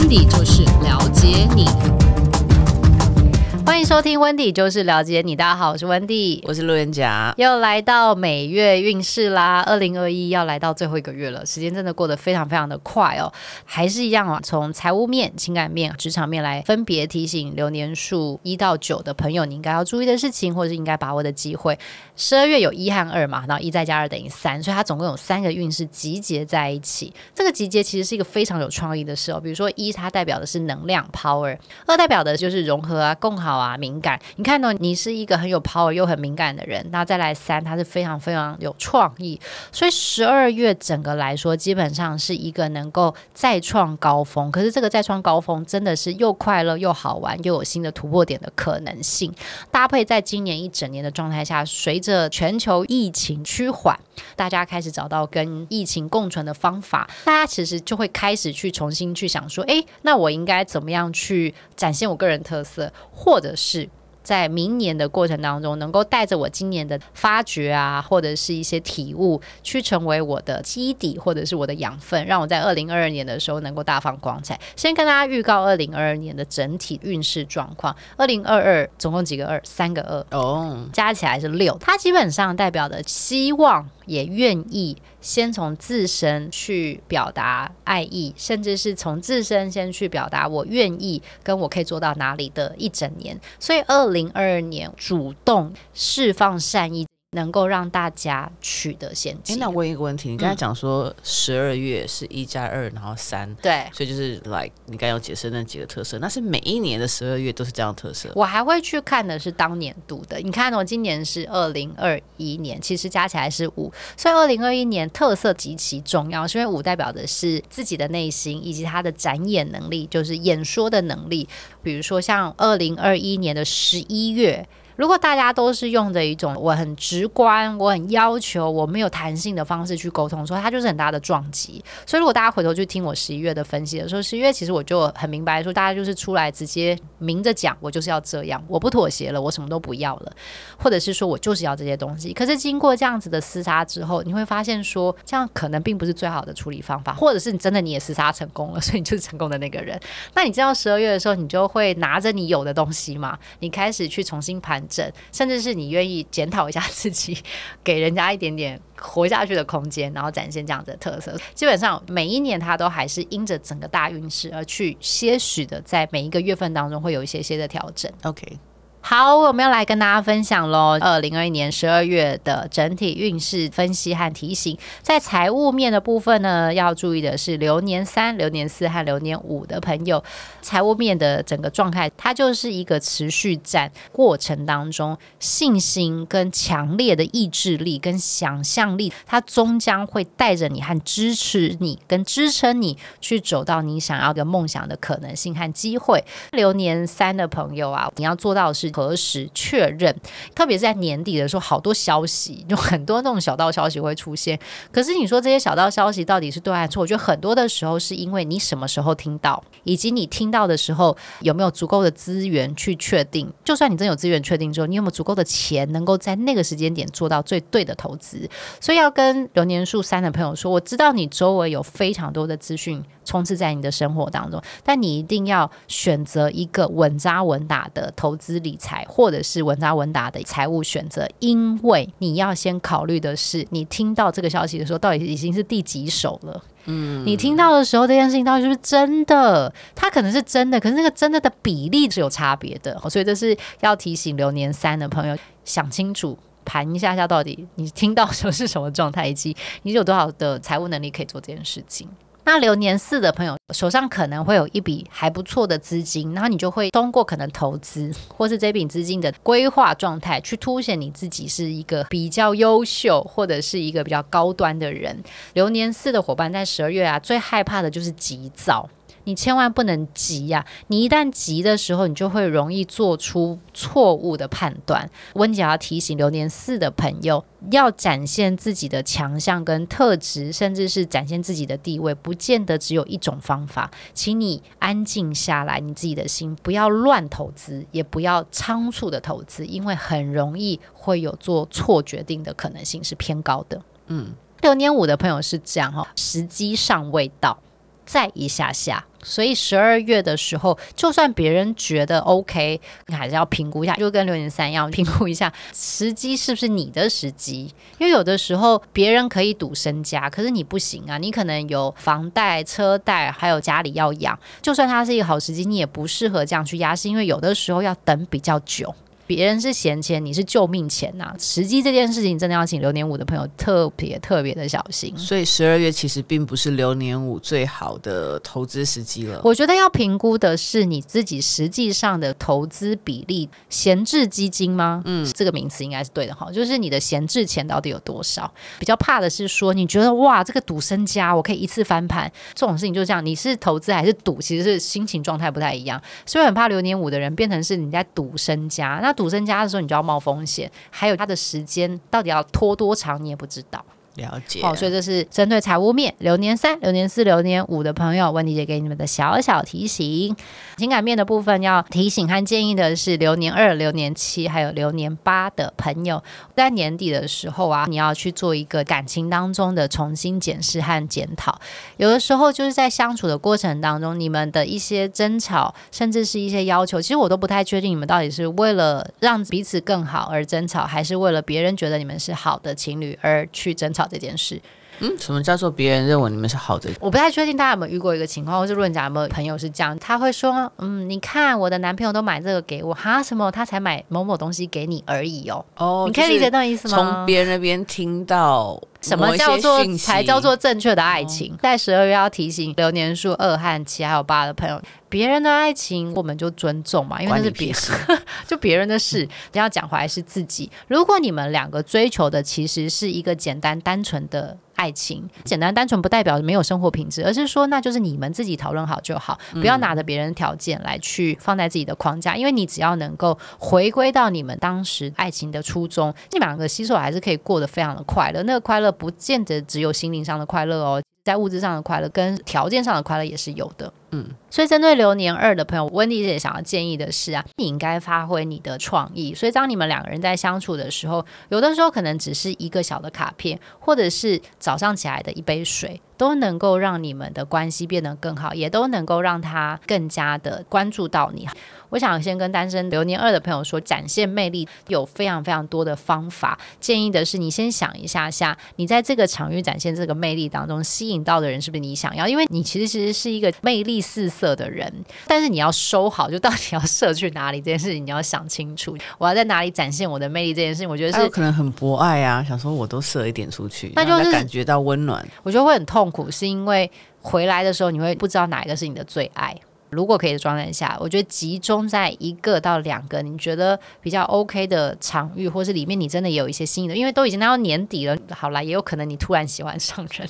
安迪就是了解你。欢迎收听温迪，就是了解你。大家好，我是温迪，我是路人甲，又来到每月运势啦。二零二一要来到最后一个月了，时间真的过得非常非常的快哦。还是一样啊，从财务面、情感面、职场面来分别提醒流年数一到九的朋友，你应该要注意的事情，或者是应该把握的机会。十二月有一和二嘛，然后一再加二等于三，所以它总共有三个运势集结在一起。这个集结其实是一个非常有创意的事哦。比如说一，它代表的是能量 power；二代表的就是融合啊、共好。啊，敏感！你看到、你是一个很有 power 又很敏感的人，那再来三，他是非常非常有创意，所以十二月整个来说，基本上是一个能够再创高峰。可是这个再创高峰，真的是又快乐又好玩，又有新的突破点的可能性。搭配在今年一整年的状态下，随着全球疫情趋缓，大家开始找到跟疫情共存的方法，大家其实就会开始去重新去想说，诶，那我应该怎么样去展现我个人特色，或者是在明年的过程当中，能够带着我今年的发掘啊，或者是一些体悟，去成为我的基底，或者是我的养分，让我在二零二二年的时候能够大放光彩。先跟大家预告二零二二年的整体运势状况。二零二二总共几个二？三个二哦，加起来是六。它基本上代表的希望。也愿意先从自身去表达爱意，甚至是从自身先去表达我愿意跟我可以做到哪里的一整年。所以，二零二二年主动释放善意。能够让大家取得先机。哎，那我问一个问题，你刚才讲说十二月是一加二，然后三，对，所以就是 like 你刚刚有解释那几个特色，那是每一年的十二月都是这样的特色？我还会去看的是当年度的。你看哦，今年是二零二一年，其实加起来是五，所以二零二一年特色极其重要，是因为五代表的是自己的内心以及他的展演能力，就是演说的能力。比如说像二零二一年的十一月。如果大家都是用着一种我很直观、我很要求、我没有弹性的方式去沟通，说它就是很大的撞击。所以，如果大家回头去听我十一月的分析的时候，十一月其实我就很明白说，大家就是出来直接明着讲，我就是要这样，我不妥协了，我什么都不要了，或者是说我就是要这些东西。可是经过这样子的厮杀之后，你会发现说，这样可能并不是最好的处理方法，或者是你真的你也厮杀成功了，所以你就是成功的那个人。那你知道十二月的时候，你就会拿着你有的东西嘛，你开始去重新盘。甚至是你愿意检讨一下自己，给人家一点点活下去的空间，然后展现这样子的特色。基本上每一年它都还是因着整个大运势而去些许的，在每一个月份当中会有一些些的调整。OK。好，我们要来跟大家分享喽。二零二一年十二月的整体运势分析和提醒，在财务面的部分呢，要注意的是流年三、流年四和流年五的朋友，财务面的整个状态，它就是一个持续战过程当中，信心跟强烈的意志力跟想象力，它终将会带着你和支持你跟支撑你去走到你想要的梦想的可能性和机会。流年三的朋友啊，你要做到的是。核实确认？特别是在年底的时候，好多消息，有很多那种小道消息会出现。可是你说这些小道消息到底是对还是错？我觉得很多的时候是因为你什么时候听到，以及你听到的时候有没有足够的资源去确定。就算你真有资源确定之后，你有没有足够的钱能够在那个时间点做到最对的投资？所以要跟流年数三的朋友说，我知道你周围有非常多的资讯。充斥在你的生活当中，但你一定要选择一个稳扎稳打的投资理财，或者是稳扎稳打的财务选择，因为你要先考虑的是，你听到这个消息的时候，到底已经是第几手了？嗯，你听到的时候，这件事情到底是不是真的？它可能是真的，可是那个真的的比例是有差别的，所以这是要提醒流年三的朋友想清楚，盘一下下到底你听到的时候是什么状态，以及你有多少的财务能力可以做这件事情。那流年四的朋友手上可能会有一笔还不错的资金，然后你就会通过可能投资 或是这笔资金的规划状态，去凸显你自己是一个比较优秀或者是一个比较高端的人。流年四的伙伴在十二月啊，最害怕的就是急躁。你千万不能急呀、啊！你一旦急的时候，你就会容易做出错误的判断。温姐要提醒流年四的朋友，要展现自己的强项跟特质，甚至是展现自己的地位，不见得只有一种方法。请你安静下来，你自己的心不要乱投资，也不要仓促的投资，因为很容易会有做错决定的可能性是偏高的。嗯，流年五的朋友是这样哈，时机尚未到。再一下下，所以十二月的时候，就算别人觉得 OK，你还是要评估一下，就跟六年三一样，评估一下时机是不是你的时机。因为有的时候别人可以赌身家，可是你不行啊，你可能有房贷、车贷，还有家里要养。就算它是一个好时机，你也不适合这样去压，是因为有的时候要等比较久。别人是闲钱，你是救命钱呐、啊！时机这件事情，真的要请流年五的朋友特别特别的小心。所以十二月其实并不是流年五最好的投资时机了。我觉得要评估的是你自己实际上的投资比例，闲置基金吗？嗯，这个名词应该是对的哈。就是你的闲置钱到底有多少？比较怕的是说，你觉得哇，这个赌身家，我可以一次翻盘，这种事情就这样。你是投资还是赌？其实是心情状态不太一样。所以很怕流年五的人变成是你在赌身家。那赌身家的时候，你就要冒风险，还有他的时间到底要拖多长，你也不知道。了解哦，所以这是针对财务面，流年三、流年四、流年五的朋友，温迪姐给你们的小小提醒。情感面的部分要提醒和建议的是，流年二、流年七还有流年八的朋友，在年底的时候啊，你要去做一个感情当中的重新检视和检讨。有的时候就是在相处的过程当中，你们的一些争吵，甚至是一些要求，其实我都不太确定你们到底是为了让彼此更好而争吵，还是为了别人觉得你们是好的情侣而去争吵。这件事，嗯，什么叫做别人认为你们是好的？我不太确定大家有没有遇过一个情况，或是论家有没有朋友是这样，他会说，嗯，你看我的男朋友都买这个给我，哈，什么他才买某某东西给你而已哦。哦，你可以理解那意思吗？从别人那边听到什么叫做才叫做正确的爱情？哦、在十二月要提醒流年数二和七还有八的朋友，别人的爱情我们就尊重嘛，因为那是别人，就别人的事。你要讲回来是自己。如果你们两个追求的其实是一个简单单纯的。爱情简单单纯不代表没有生活品质，而是说那就是你们自己讨论好就好，不要拿着别人的条件来去放在自己的框架，因为你只要能够回归到你们当时爱情的初衷，你们两个携手还是可以过得非常的快乐。那个快乐不见得只有心灵上的快乐哦。在物质上的快乐跟条件上的快乐也是有的，嗯，所以针对流年二的朋友，温迪姐想要建议的是啊，你应该发挥你的创意。所以当你们两个人在相处的时候，有的时候可能只是一个小的卡片，或者是早上起来的一杯水。都能够让你们的关系变得更好，也都能够让他更加的关注到你。我想先跟单身流年二的朋友说，展现魅力有非常非常多的方法。建议的是，你先想一下下，你在这个场域展现这个魅力当中，吸引到的人是不是你想要？因为你其实其实是一个魅力四色的人，但是你要收好，就到底要射去哪里这件事情，你要想清楚。我要在哪里展现我的魅力这件事情，我觉得是可能很博爱啊，想说我都射一点出去，那就是感觉到温暖。我觉得会很痛。苦是因为回来的时候你会不知道哪一个是你的最爱。如果可以的状态下，我觉得集中在一个到两个你觉得比较 OK 的场域，或是里面你真的也有一些心意的，因为都已经到年底了，好啦，也有可能你突然喜欢上人。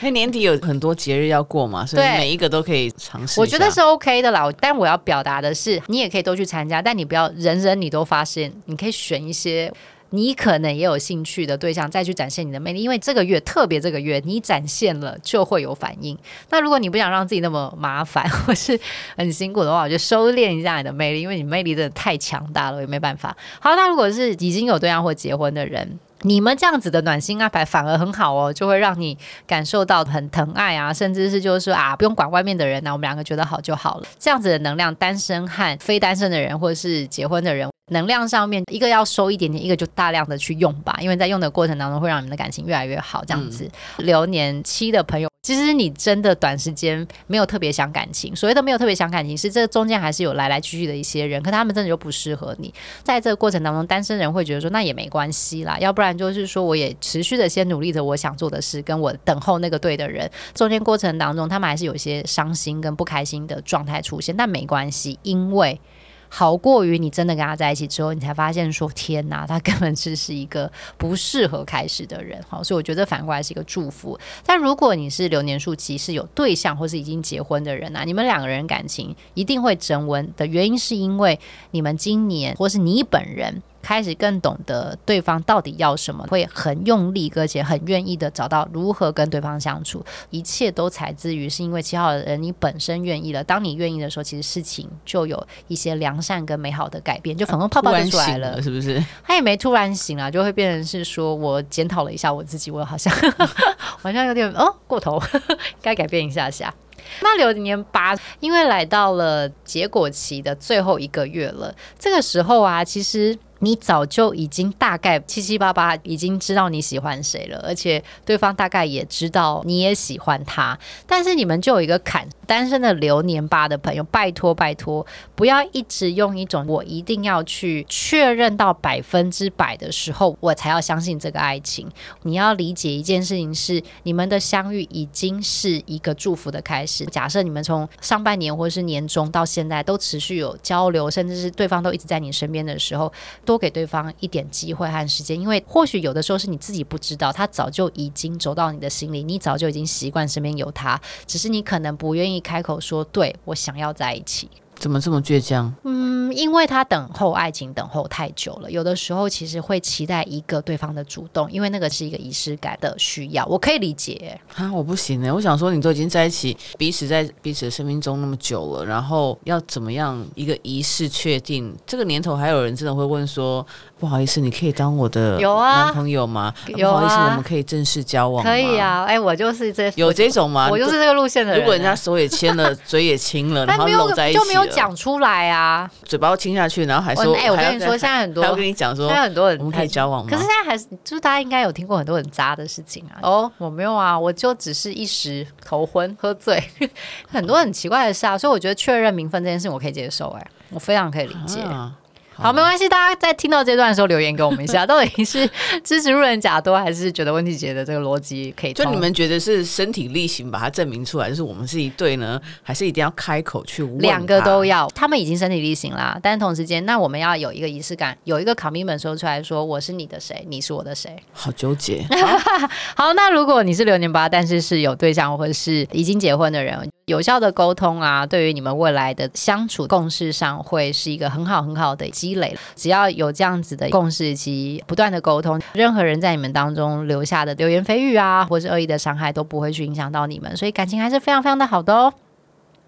因为年底有很多节日要过嘛，所以每一个都可以尝试。我觉得是 OK 的啦，但我要表达的是，你也可以都去参加，但你不要人人你都发现，你可以选一些。你可能也有兴趣的对象，再去展现你的魅力，因为这个月特别，这个月你展现了就会有反应。那如果你不想让自己那么麻烦 或是很辛苦的话，我就收敛一下你的魅力，因为你魅力真的太强大了，我也没办法。好，那如果是已经有对象或结婚的人，你们这样子的暖心安排反而很好哦，就会让你感受到很疼爱啊，甚至是就是说啊，不用管外面的人呐、啊，我们两个觉得好就好了。这样子的能量，单身和非单身的人，或者是结婚的人。能量上面，一个要收一点点，一个就大量的去用吧，因为在用的过程当中，会让你们的感情越来越好。这样子，嗯、流年期的朋友，其实你真的短时间没有特别想感情。所谓的没有特别想感情，是这中间还是有来来去去的一些人，可他们真的就不适合你。在这个过程当中，单身人会觉得说，那也没关系啦，要不然就是说，我也持续的先努力着我想做的事，跟我等候那个对的人。中间过程当中，他们还是有一些伤心跟不开心的状态出现，但没关系，因为。好过于你真的跟他在一起之后，你才发现说天哪，他根本只是一个不适合开始的人。好，所以我觉得反过来是一个祝福。但如果你是流年数七是有对象或是已经结婚的人啊，你们两个人感情一定会升温的原因，是因为你们今年或是你本人。开始更懂得对方到底要什么，会很用力，而且很愿意的找到如何跟对方相处。一切都采自于是因为七号的人你本身愿意了。当你愿意的时候，其实事情就有一些良善跟美好的改变，就粉红泡泡就出来了，了是不是？他也没突然醒啊，就会变成是说我检讨了一下我自己，我好像 好像有点哦过头，该改变一下下。那流年八，因为来到了结果期的最后一个月了，这个时候啊，其实。你早就已经大概七七八八已经知道你喜欢谁了，而且对方大概也知道你也喜欢他，但是你们就有一个坎。单身的流年八的朋友，拜托拜托，不要一直用一种我一定要去确认到百分之百的时候，我才要相信这个爱情。你要理解一件事情是，你们的相遇已经是一个祝福的开始。假设你们从上半年或是年中到现在都持续有交流，甚至是对方都一直在你身边的时候。多给对方一点机会和时间，因为或许有的时候是你自己不知道，他早就已经走到你的心里，你早就已经习惯身边有他，只是你可能不愿意开口说，对，我想要在一起。怎么这么倔强？嗯，因为他等候爱情等候太久了，有的时候其实会期待一个对方的主动，因为那个是一个仪式感的需要，我可以理解。啊，我不行呢。我想说，你都已经在一起，彼此在彼此的生命中那么久了，然后要怎么样一个仪式确定？这个年头还有人真的会问说。不好意思，你可以当我的 男朋友吗？有啊，不好意思，我们可以正式交往吗？可以啊，哎、欸，我就是这有这种吗？我就是这个路线的人。如果人家手也牵了，嘴也亲了，然后搂在一起，就没有讲出来啊，嘴巴亲下去，然后还说，哎、欸，我跟你说，现在很多，我跟你讲说，现在很多人我们可以交往吗？可是现在还是，就是大家应该有听过很多很渣的事情啊。哦，我没有啊，我就只是一时头昏喝醉，很多很奇怪的事啊。所以我觉得确认名分这件事情，我可以接受、欸，哎，我非常可以理解。啊好，没关系。大家在听到这段的时候留言给我们一下，到底是支持路人甲多，还是觉得问题姐的这个逻辑可以？就你们觉得是身体力行把它证明出来，就是我们是一对呢，还是一定要开口去问？两个都要。他们已经身体力行啦，但是同时间，那我们要有一个仪式感，有一个 commitment 说出来说，我是你的谁，你是我的谁？好纠结。好，那如果你是流年八，但是是有对象或者是已经结婚的人，有效的沟通啊，对于你们未来的相处共识上，会是一个很好很好的积累。只要有这样子的共识及不断的沟通，任何人在你们当中留下的流言蜚语啊，或是恶意的伤害，都不会去影响到你们，所以感情还是非常非常的好的哦。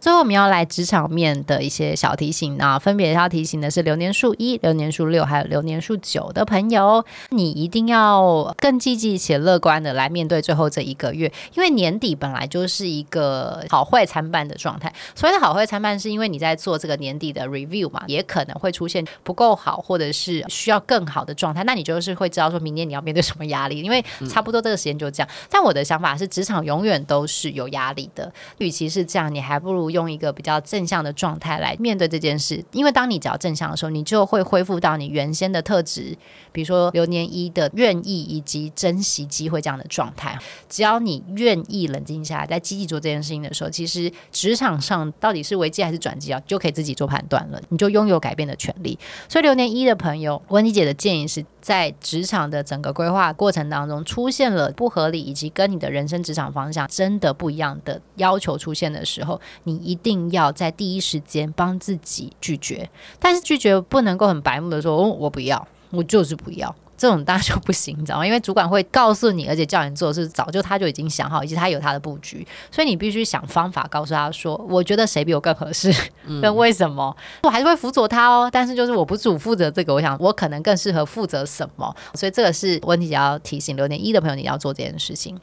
最后我们要来职场面的一些小提醒啊，分别要提醒的是流年数一、流年数六还有流年数九的朋友，你一定要更积极且乐观的来面对最后这一个月，因为年底本来就是一个好坏参半的状态。所谓的好坏参半，是因为你在做这个年底的 review 嘛，也可能会出现不够好或者是需要更好的状态，那你就是会知道说明年你要面对什么压力，因为差不多这个时间就这样。但我的想法是，职场永远都是有压力的，与其是这样，你还不如。用一个比较正向的状态来面对这件事，因为当你只要正向的时候，你就会恢复到你原先的特质，比如说流年一的愿意以及珍惜机会这样的状态。只要你愿意冷静下来，在积极做这件事情的时候，其实职场上到底是危机还是转机啊，就可以自己做判断了，你就拥有改变的权利。所以流年一的朋友，温妮姐的建议是在职场的整个规划过程当中，出现了不合理以及跟你的人生职场方向真的不一样的要求出现的时候，你。一定要在第一时间帮自己拒绝，但是拒绝不能够很白目的说，哦，我不要，我就是不要，这种当然就不行，你知道吗？因为主管会告诉你，而且叫你做的是早就他就已经想好，以及他有他的布局，所以你必须想方法告诉他说，我觉得谁比我更合适，那为什么？我还是会辅佐他哦，但是就是我不主负责这个，我想我可能更适合负责什么，所以这个是问题，要提醒留年一的朋友，你要做这件事情。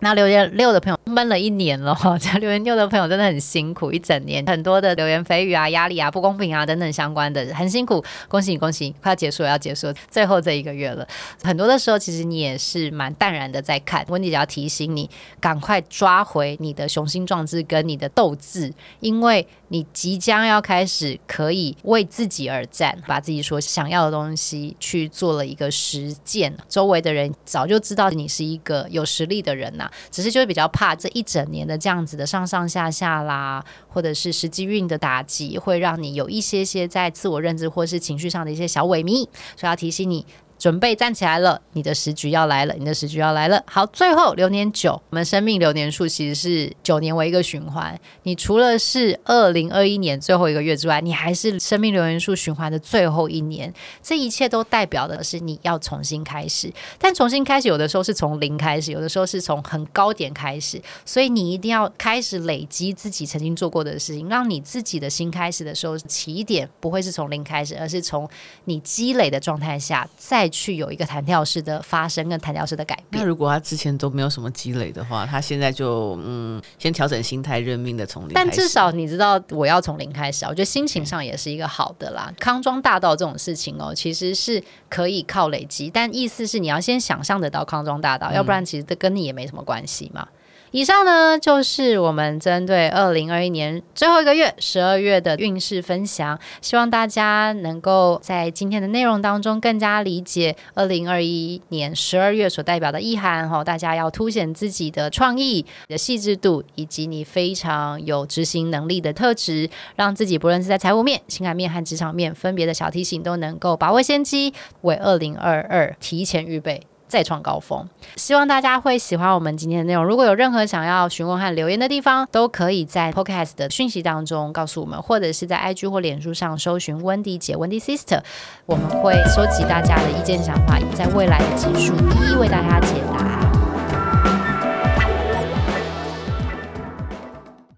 那留言六的朋友闷了一年了，这留言六的朋友真的很辛苦，一整年很多的流言蜚语啊、压力啊、不公平啊等等相关的，很辛苦。恭喜你，恭喜你，快要结束了，要结束了，最后这一个月了。很多的时候，其实你也是蛮淡然的在看。温迪姐要提醒你，赶快抓回你的雄心壮志跟你的斗志，因为你即将要开始可以为自己而战，把自己所想要的东西去做了一个实践。周围的人早就知道你是一个有实力的人呐、只是就会比较怕这一整年的这样子的上上下下啦，或者是实际运的打击，会让你有一些些在自我认知或是情绪上的一些小萎靡，所以要提醒你。准备站起来了，你的时局要来了，你的时局要来了。好，最后流年九，我们生命流年数其实是九年为一个循环。你除了是二零二一年最后一个月之外，你还是生命流年数循环的最后一年。这一切都代表的是你要重新开始，但重新开始有的时候是从零开始，有的时候是从很高点开始。所以你一定要开始累积自己曾经做过的事情，让你自己的新开始的时候起点不会是从零开始，而是从你积累的状态下再。去有一个弹跳式的发生跟弹跳式的改变。那如果他之前都没有什么积累的话，他现在就嗯，先调整心态，认命的从零。但至少你知道我要从零开始，我觉得心情上也是一个好的啦。康庄大道这种事情哦，其实是可以靠累积，但意思是你要先想象得到康庄大道，嗯、要不然其实这跟你也没什么关系嘛。以上呢，就是我们针对二零二一年最后一个月十二月的运势分享，希望大家能够在今天的内容当中更加理解二零二一年十二月所代表的意涵哈。大家要凸显自己的创意、的细致度，以及你非常有执行能力的特质，让自己不论是在财务面、情感面和职场面分别的小提醒，都能够把握先机，为二零二二提前预备。再创高峰，希望大家会喜欢我们今天的内容。如果有任何想要询问和留言的地方，都可以在 Podcast 的讯息当中告诉我们，或者是在 IG 或脸书上搜寻 Wendy 姐、Wendy Sister，我们会收集大家的意见想法，在未来的集数一一为大家解答。